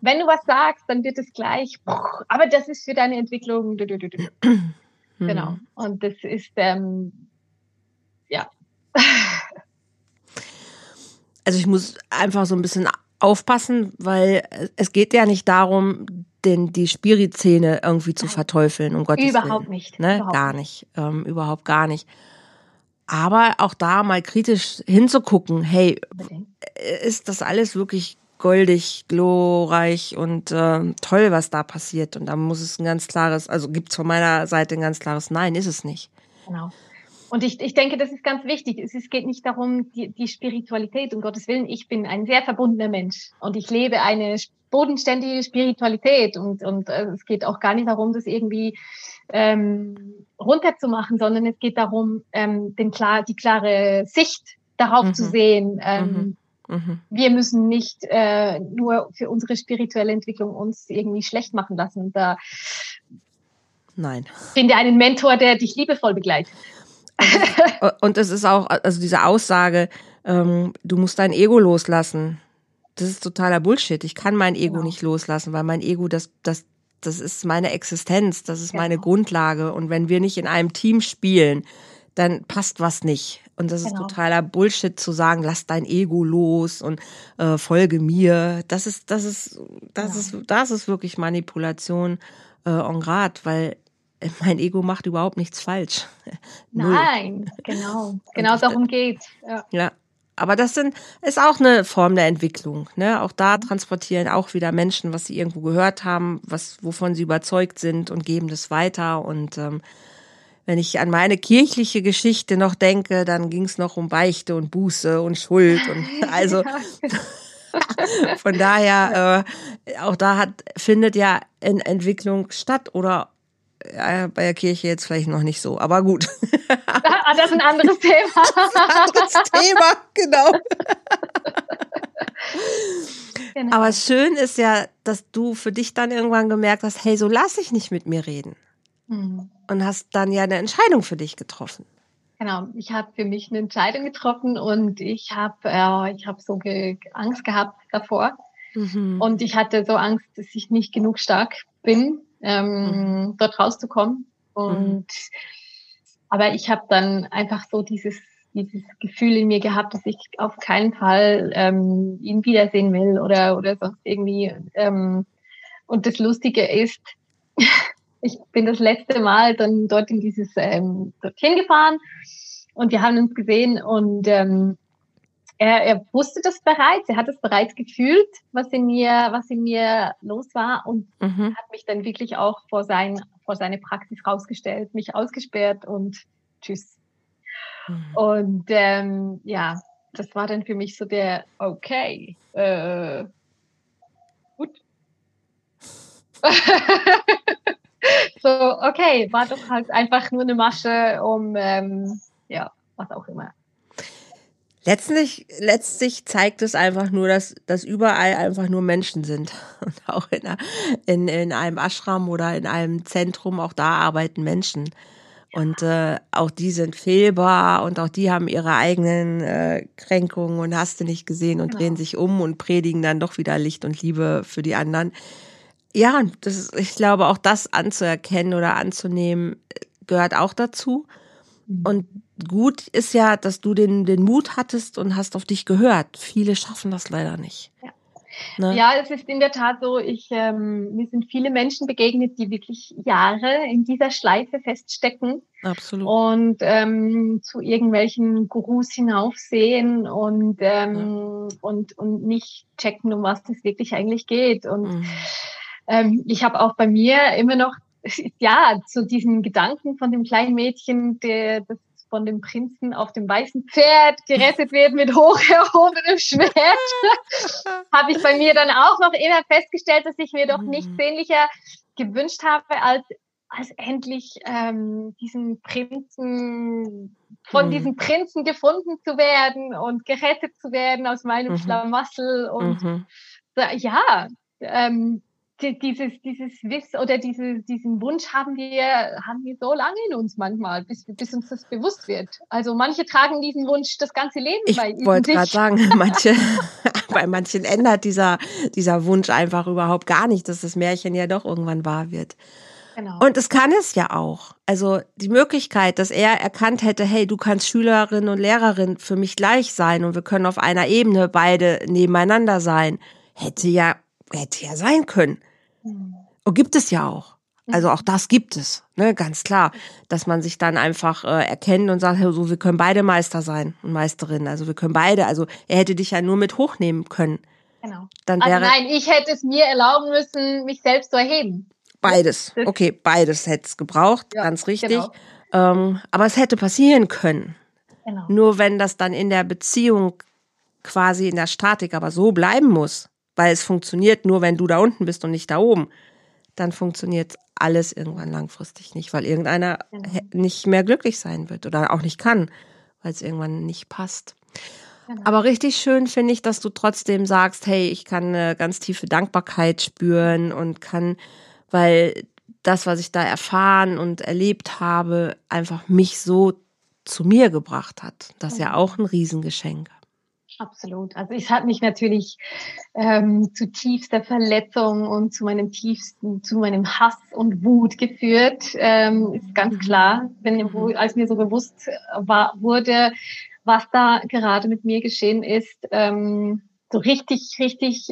Wenn du was sagst, dann wird es gleich, aber das ist für deine Entwicklung. Mhm. Genau. Und das ist, ähm, ja. Also ich muss einfach so ein bisschen aufpassen, weil es geht ja nicht darum, den, die Spirit-Szene irgendwie zu verteufeln, um Gottes Überhaupt Willen. nicht. Ne? Überhaupt gar nicht. Ähm, überhaupt gar nicht. Aber auch da mal kritisch hinzugucken, hey, ist das alles wirklich goldig, glorreich und äh, toll, was da passiert? Und da muss es ein ganz klares, also gibt es von meiner Seite ein ganz klares Nein, ist es nicht. Genau. Und ich, ich denke, das ist ganz wichtig. Es, es geht nicht darum, die, die Spiritualität, um Gottes Willen. Ich bin ein sehr verbundener Mensch und ich lebe eine bodenständige Spiritualität und, und äh, es geht auch gar nicht darum, das irgendwie ähm, runterzumachen, sondern es geht darum, ähm, den klar, die klare Sicht darauf mhm. zu sehen. Ähm, mhm. mhm. Wir müssen nicht äh, nur für unsere spirituelle Entwicklung uns irgendwie schlecht machen lassen. Da Nein. Finde einen Mentor, der dich liebevoll begleitet. Und es ist auch, also diese Aussage, ähm, du musst dein Ego loslassen. Das ist totaler Bullshit. Ich kann mein Ego genau. nicht loslassen, weil mein Ego, das, das, das ist meine Existenz, das ist genau. meine Grundlage. Und wenn wir nicht in einem Team spielen, dann passt was nicht. Und das genau. ist totaler Bullshit zu sagen, lass dein Ego los und äh, folge mir. Das ist, das ist, das ist, das ist wirklich Manipulation äh, en grad, weil mein Ego macht überhaupt nichts falsch. Nein, genau. Genau darum geht. Ja. ja. Aber das sind, ist auch eine Form der Entwicklung. Ne? Auch da transportieren auch wieder Menschen, was sie irgendwo gehört haben, was, wovon sie überzeugt sind und geben das weiter. Und ähm, wenn ich an meine kirchliche Geschichte noch denke, dann ging es noch um Beichte und Buße und Schuld und also von daher äh, auch da hat findet ja in Entwicklung statt oder bei der Kirche jetzt vielleicht noch nicht so, aber gut. Ah, das ist ein anderes Thema. ein anderes Thema, genau. genau. Aber schön ist ja, dass du für dich dann irgendwann gemerkt hast, hey, so lass ich nicht mit mir reden. Mhm. Und hast dann ja eine Entscheidung für dich getroffen. Genau, ich habe für mich eine Entscheidung getroffen und ich habe äh, ich habe so ge Angst gehabt davor. Mhm. Und ich hatte so Angst, dass ich nicht genug stark bin ähm, mhm. dort rauszukommen. Und mhm. aber ich habe dann einfach so dieses dieses Gefühl in mir gehabt, dass ich auf keinen Fall ähm, ihn wiedersehen will oder oder sonst irgendwie. Ähm, und das Lustige ist, ich bin das letzte Mal dann dort in dieses ähm, dorthin gefahren und wir haben uns gesehen und ähm, er, er wusste das bereits, er hat es bereits gefühlt, was in mir, was in mir los war und mhm. hat mich dann wirklich auch vor sein, vor seine Praxis rausgestellt, mich ausgesperrt und tschüss. Mhm. Und ähm, ja, das war dann für mich so der, okay, äh, gut. so, okay, war doch halt einfach nur eine Masche, um, ähm, ja, was auch immer. Letztlich, letztlich zeigt es einfach nur, dass, dass überall einfach nur Menschen sind. Und auch in, in, in einem Ashram oder in einem Zentrum, auch da arbeiten Menschen. Und äh, auch die sind fehlbar und auch die haben ihre eigenen äh, Kränkungen und hast du nicht gesehen und genau. drehen sich um und predigen dann doch wieder Licht und Liebe für die anderen. Ja, das ist, ich glaube, auch das anzuerkennen oder anzunehmen, gehört auch dazu. Mhm. Und gut ist ja, dass du den, den Mut hattest und hast auf dich gehört. Viele schaffen das leider nicht. Ja. Ne? Ja, es ist in der Tat so, ich, ähm, mir sind viele Menschen begegnet, die wirklich Jahre in dieser Schleife feststecken. Absolut. Und ähm, zu irgendwelchen Gurus hinaufsehen und, ähm, ja. und, und nicht checken, um was es wirklich eigentlich geht. Und mhm. ähm, ich habe auch bei mir immer noch ja, zu diesen Gedanken von dem kleinen Mädchen, der, das von dem Prinzen auf dem weißen Pferd gerettet wird mit hoch erhobenem Schwert, habe ich bei mir dann auch noch immer festgestellt, dass ich mir doch nichts mhm. sehnlicher gewünscht habe, als, als endlich ähm, diesen Prinzen, von mhm. diesem Prinzen gefunden zu werden und gerettet zu werden aus meinem mhm. Schlamassel. Und mhm. ja, ähm, dieses, dieses Wiss oder diese, diesen Wunsch haben wir, haben wir so lange in uns manchmal, bis, bis uns das bewusst wird. Also manche tragen diesen Wunsch das ganze Leben ich bei Ich wollte gerade sagen, manche, bei manchen ändert dieser, dieser Wunsch einfach überhaupt gar nicht, dass das Märchen ja doch irgendwann wahr wird. Genau. Und es kann es ja auch. Also die Möglichkeit, dass er erkannt hätte, hey, du kannst Schülerin und Lehrerin für mich gleich sein und wir können auf einer Ebene beide nebeneinander sein, hätte ja, hätte ja sein können. Mhm. Und gibt es ja auch. Also auch das gibt es, ne, ganz klar, dass man sich dann einfach äh, erkennt und sagt, so, wir können beide Meister sein und Meisterin. Also wir können beide. Also er hätte dich ja nur mit hochnehmen können. Genau. Dann also wäre, also nein, ich hätte es mir erlauben müssen, mich selbst zu erheben. Beides. Okay, beides hätte es gebraucht, ja, ganz richtig. Genau. Ähm, aber es hätte passieren können. Genau. Nur wenn das dann in der Beziehung quasi in der Statik aber so bleiben muss, weil es funktioniert nur, wenn du da unten bist und nicht da oben, dann funktioniert alles irgendwann langfristig nicht, weil irgendeiner genau. nicht mehr glücklich sein wird oder auch nicht kann, weil es irgendwann nicht passt. Genau. Aber richtig schön finde ich, dass du trotzdem sagst, hey, ich kann eine ganz tiefe Dankbarkeit spüren und kann, weil das, was ich da erfahren und erlebt habe, einfach mich so zu mir gebracht hat. Das ist ja auch ein Riesengeschenk. Absolut. Also es hat mich natürlich ähm, zu tiefster Verletzung und zu meinem tiefsten, zu meinem Hass und Wut geführt. Ähm, ist ganz mhm. klar, wenn, als mir so bewusst war, wurde, was da gerade mit mir geschehen ist. Ähm, so richtig, richtig,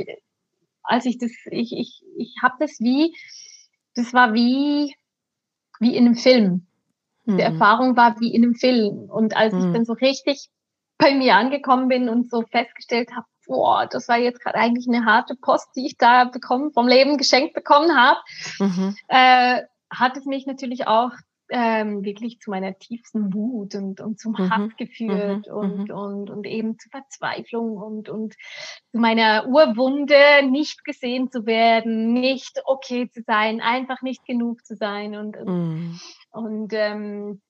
als ich das, ich, ich, ich habe das wie, das war wie, wie in einem Film. Die mhm. Erfahrung war wie in einem Film. Und als mhm. ich dann so richtig bei mir angekommen bin und so festgestellt habe, boah, das war jetzt gerade eigentlich eine harte Post, die ich da bekommen, vom Leben geschenkt bekommen habe, mhm. äh, hat es mich natürlich auch ähm, wirklich zu meiner tiefsten Wut und, und zum mhm. Hass geführt mhm. Und, mhm. und, und eben zu Verzweiflung und, und zu meiner Urwunde, nicht gesehen zu werden, nicht okay zu sein, einfach nicht genug zu sein. Und, mhm. und ähm,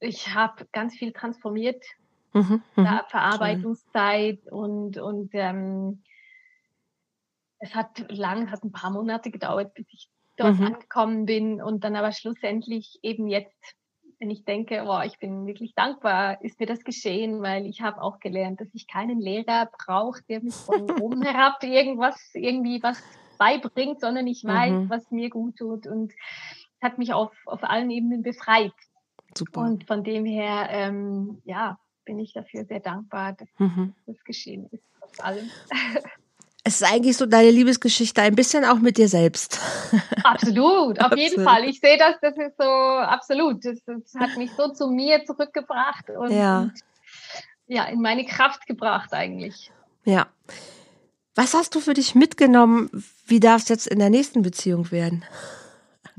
ich habe ganz viel transformiert, mhm. mhm. Verarbeitungszeit und, und ähm, es hat lang, hat ein paar Monate gedauert, bis ich dort mhm. angekommen bin und dann aber schlussendlich eben jetzt, wenn ich denke, oh, ich bin wirklich dankbar, ist mir das geschehen, weil ich habe auch gelernt, dass ich keinen Lehrer brauche, der mich von oben herab irgendwas, irgendwie was beibringt, sondern ich weiß, mhm. was mir gut tut und hat mich auf, auf allen Ebenen befreit. Super. Und von dem her, ähm, ja, bin ich dafür sehr dankbar, dass mhm. das geschehen ist, trotz allem. Es ist eigentlich so deine Liebesgeschichte ein bisschen auch mit dir selbst. Absolut, auf absolut. jeden Fall. Ich sehe das, das ist so absolut. Das, das hat mich so zu mir zurückgebracht und ja. ja, in meine Kraft gebracht eigentlich. Ja. Was hast du für dich mitgenommen? Wie darf es jetzt in der nächsten Beziehung werden?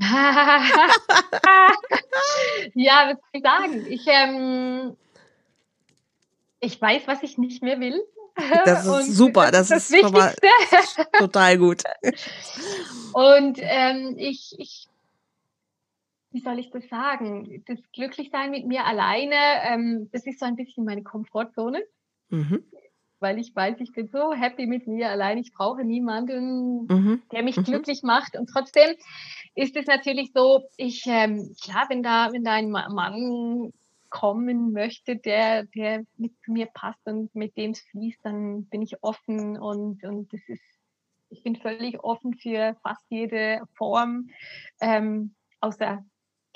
ja, was soll ich sagen? Ich, ähm, ich weiß, was ich nicht mehr will. Das ist super, das, das, ist, das ist total gut. Und ähm, ich, ich, wie soll ich das sagen? Das Glücklichsein mit mir alleine, ähm, das ist so ein bisschen meine Komfortzone. Mhm. Weil ich weiß, ich bin so happy mit mir allein. Ich brauche niemanden, mhm. der mich mhm. glücklich macht. Und trotzdem ist es natürlich so, ich, ähm, klar, wenn da, wenn da ein Mann kommen möchte, der, der mit mir passt und mit dem es fließt, dann bin ich offen und, und das ist, ich bin völlig offen für fast jede Form, ähm, außer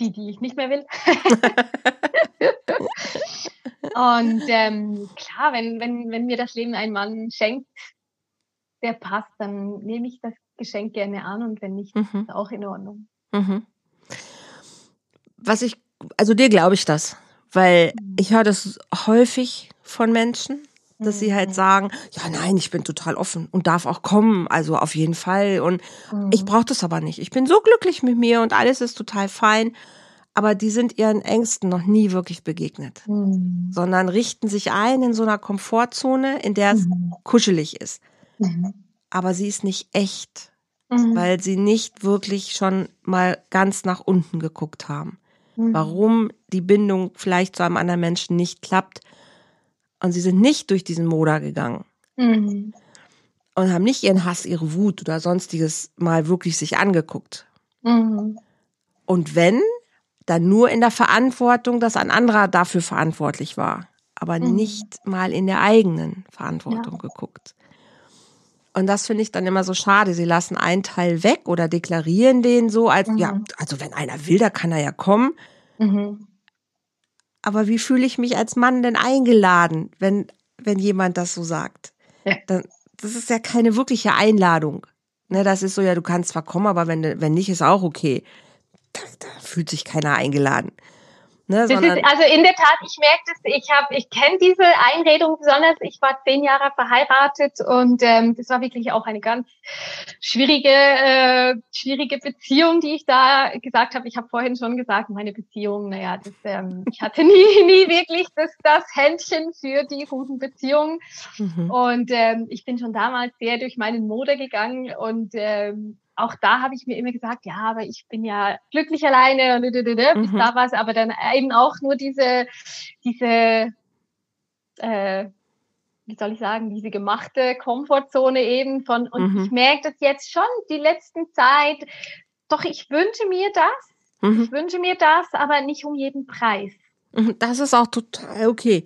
die, die ich nicht mehr will. und ähm, klar, wenn, wenn, wenn mir das Leben ein Mann schenkt, der passt, dann nehme ich das Geschenk gerne an und wenn nicht, mhm. ist auch in Ordnung. Mhm. Was ich, also dir glaube ich das. Weil mhm. ich höre das häufig von Menschen, dass sie halt mhm. sagen, ja nein, ich bin total offen und darf auch kommen, also auf jeden Fall. Und mhm. ich brauche das aber nicht. Ich bin so glücklich mit mir und alles ist total fein. Aber die sind ihren Ängsten noch nie wirklich begegnet, mhm. sondern richten sich ein in so einer Komfortzone, in der es mhm. kuschelig ist. Aber sie ist nicht echt, weil sie nicht wirklich schon mal ganz nach unten geguckt haben mhm. warum die Bindung vielleicht zu einem anderen Menschen nicht klappt. Und sie sind nicht durch diesen Moder gegangen. Mhm. Und haben nicht ihren Hass, ihre Wut oder sonstiges mal wirklich sich angeguckt. Mhm. Und wenn, dann nur in der Verantwortung, dass ein anderer dafür verantwortlich war, aber mhm. nicht mal in der eigenen Verantwortung ja. geguckt. Und das finde ich dann immer so schade. Sie lassen einen Teil weg oder deklarieren den so als, mhm. ja, also wenn einer will, da kann er ja kommen. Mhm. Aber wie fühle ich mich als Mann denn eingeladen, wenn, wenn jemand das so sagt? Ja. Dann, das ist ja keine wirkliche Einladung. Ne, das ist so, ja, du kannst zwar kommen, aber wenn, wenn nicht, ist auch okay. Da, da fühlt sich keiner eingeladen. Ne, ist, also in der Tat, ich merke das, ich habe, ich kenne diese Einredung besonders. Ich war zehn Jahre verheiratet und ähm, das war wirklich auch eine ganz schwierige, äh, schwierige Beziehung, die ich da gesagt habe. Ich habe vorhin schon gesagt, meine Beziehung, naja, das, ähm, ich hatte nie, nie wirklich das, das Händchen für die guten Beziehungen. Mhm. Und ähm, ich bin schon damals sehr durch meinen Mode gegangen und ähm, auch da habe ich mir immer gesagt, ja, aber ich bin ja glücklich alleine und bis mhm. da war es aber dann eben auch nur diese, diese, äh, wie soll ich sagen, diese gemachte Komfortzone eben von, und mhm. ich merke das jetzt schon die letzten Zeit, doch ich wünsche mir das, mhm. ich wünsche mir das, aber nicht um jeden Preis. Mhm, das ist auch total okay.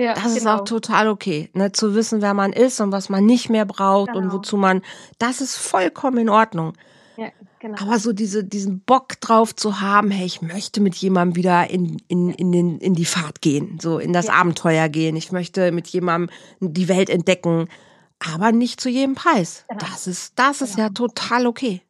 Ja, das genau. ist auch genau. total okay, ne, zu wissen, wer man ist und was man nicht mehr braucht genau. und wozu man, das ist vollkommen in Ordnung. Ja, genau. Aber so diese, diesen Bock drauf zu haben, hey, ich möchte mit jemandem wieder in, in, in, den, in die Fahrt gehen, so in das ja. Abenteuer gehen. Ich möchte mit jemandem die Welt entdecken, aber nicht zu jedem Preis. Genau. Das ist, das ist ja genau. total okay.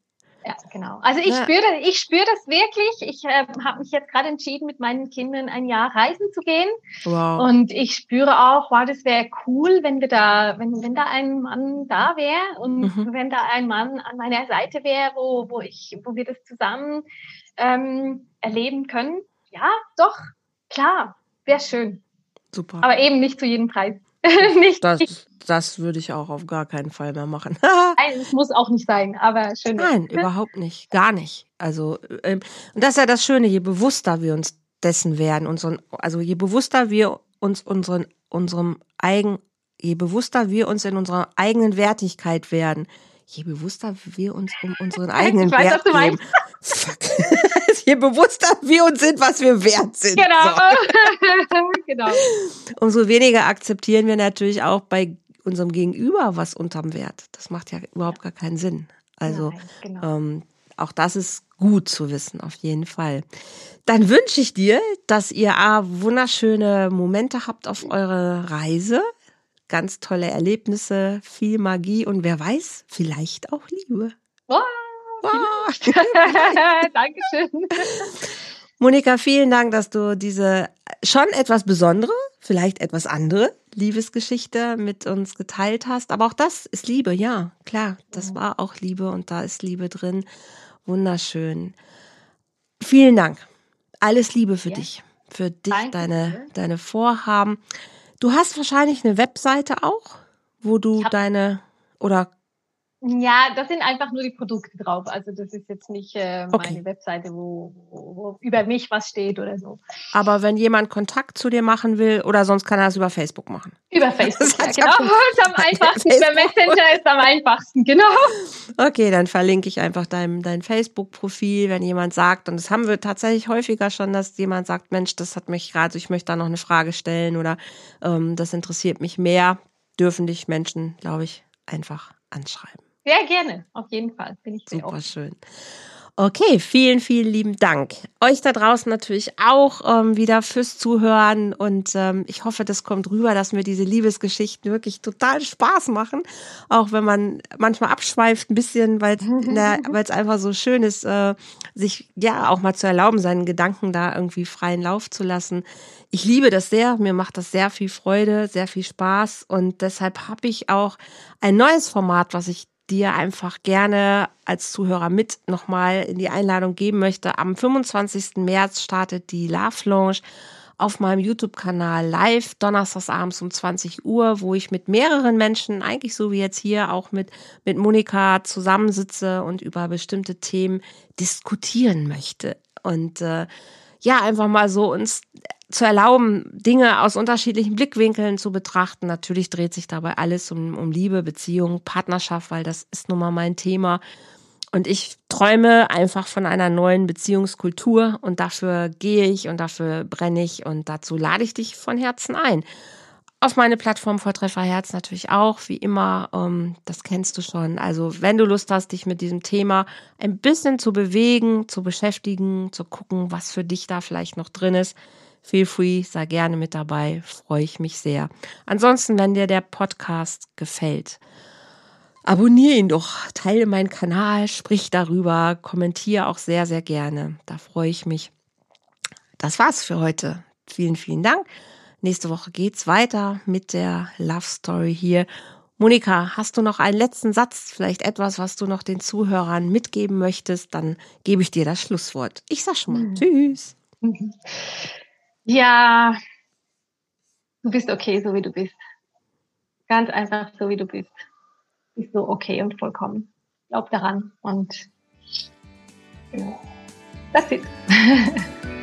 Ja, genau. Also ich ja. spüre, ich spüre das wirklich. Ich äh, habe mich jetzt gerade entschieden, mit meinen Kindern ein Jahr reisen zu gehen. Wow. Und ich spüre auch, wow, das wäre cool, wenn wir da, wenn, wenn da ein Mann da wäre und mhm. wenn da ein Mann an meiner Seite wäre, wo, wo ich, wo wir das zusammen ähm, erleben können. Ja, doch, klar, wäre schön. Super. Aber eben nicht zu jedem Preis. nicht, das, das würde ich auch auf gar keinen Fall mehr machen. Nein, es muss auch nicht sein, aber schön. Nein, überhaupt nicht. Gar nicht. Also, ähm, und das ist ja das Schöne, je bewusster wir uns dessen werden, unseren, also je bewusster wir uns unseren, unserem eigen, je bewusster wir uns in unserer eigenen Wertigkeit werden, je bewusster wir uns um unseren eigenen ich weiß, Wert geben. je bewusster wir uns sind, was wir wert sind. Genau. So. genau. Umso weniger akzeptieren wir natürlich auch bei unserem Gegenüber was unterm Wert. Das macht ja überhaupt gar keinen Sinn. Also Nein, genau. ähm, auch das ist gut zu wissen, auf jeden Fall. Dann wünsche ich dir, dass ihr A, wunderschöne Momente habt auf eurer Reise, ganz tolle Erlebnisse, viel Magie und wer weiß, vielleicht auch Liebe. Oh. Dankeschön. Monika, vielen Dank, dass du diese schon etwas besondere, vielleicht etwas andere Liebesgeschichte mit uns geteilt hast. Aber auch das ist Liebe, ja, klar. Das war auch Liebe und da ist Liebe drin. Wunderschön. Vielen Dank. Alles Liebe für ja. dich, für dich, Danke. deine, deine Vorhaben. Du hast wahrscheinlich eine Webseite auch, wo du deine oder ja, das sind einfach nur die Produkte drauf. Also das ist jetzt nicht äh, meine okay. Webseite, wo, wo, wo, über mich was steht oder so. Aber wenn jemand Kontakt zu dir machen will, oder sonst kann er es über Facebook machen. Über Facebook, ja, genau. ist am einfachsten. Über Messenger ist am einfachsten, genau. Okay, dann verlinke ich einfach dein, dein Facebook-Profil, wenn jemand sagt, und das haben wir tatsächlich häufiger schon, dass jemand sagt, Mensch, das hat mich gerade, ich möchte da noch eine Frage stellen oder ähm, das interessiert mich mehr, dürfen dich Menschen, glaube ich, einfach anschreiben. Sehr gerne, auf jeden Fall. Bin ich sehr Super offen. schön. Okay, vielen, vielen lieben Dank. Euch da draußen natürlich auch ähm, wieder fürs Zuhören und ähm, ich hoffe, das kommt rüber, dass mir diese Liebesgeschichten wirklich total Spaß machen, auch wenn man manchmal abschweift ein bisschen, weil es einfach so schön ist, äh, sich ja auch mal zu erlauben, seinen Gedanken da irgendwie freien Lauf zu lassen. Ich liebe das sehr, mir macht das sehr viel Freude, sehr viel Spaß und deshalb habe ich auch ein neues Format, was ich dir einfach gerne als Zuhörer mit nochmal in die Einladung geben möchte. Am 25. März startet die Love Lounge auf meinem YouTube-Kanal live, donnerstags abends um 20 Uhr, wo ich mit mehreren Menschen, eigentlich so wie jetzt hier, auch mit, mit Monika zusammensitze und über bestimmte Themen diskutieren möchte. Und äh, ja, einfach mal so uns zu erlauben, Dinge aus unterschiedlichen Blickwinkeln zu betrachten. Natürlich dreht sich dabei alles um, um Liebe, Beziehung, Partnerschaft, weil das ist nun mal mein Thema. Und ich träume einfach von einer neuen Beziehungskultur und dafür gehe ich und dafür brenne ich und dazu lade ich dich von Herzen ein. Auf meine Plattform Volltreffer Herz natürlich auch, wie immer, ähm, das kennst du schon. Also wenn du Lust hast, dich mit diesem Thema ein bisschen zu bewegen, zu beschäftigen, zu gucken, was für dich da vielleicht noch drin ist, Feel free, sei gerne mit dabei, freue ich mich sehr. Ansonsten, wenn dir der Podcast gefällt, abonniere ihn doch, teile meinen Kanal, sprich darüber, kommentiere auch sehr, sehr gerne. Da freue ich mich. das war's für heute. Vielen, vielen Dank. Nächste Woche geht's weiter mit der Love Story hier. Monika, hast du noch einen letzten Satz, vielleicht etwas, was du noch den Zuhörern mitgeben möchtest? Dann gebe ich dir das Schlusswort. Ich sag schon mal mhm. Tschüss. Ja, du bist okay, so wie du bist. Ganz einfach, so wie du bist. Bist so okay und vollkommen. Glaub daran und ja, that's it.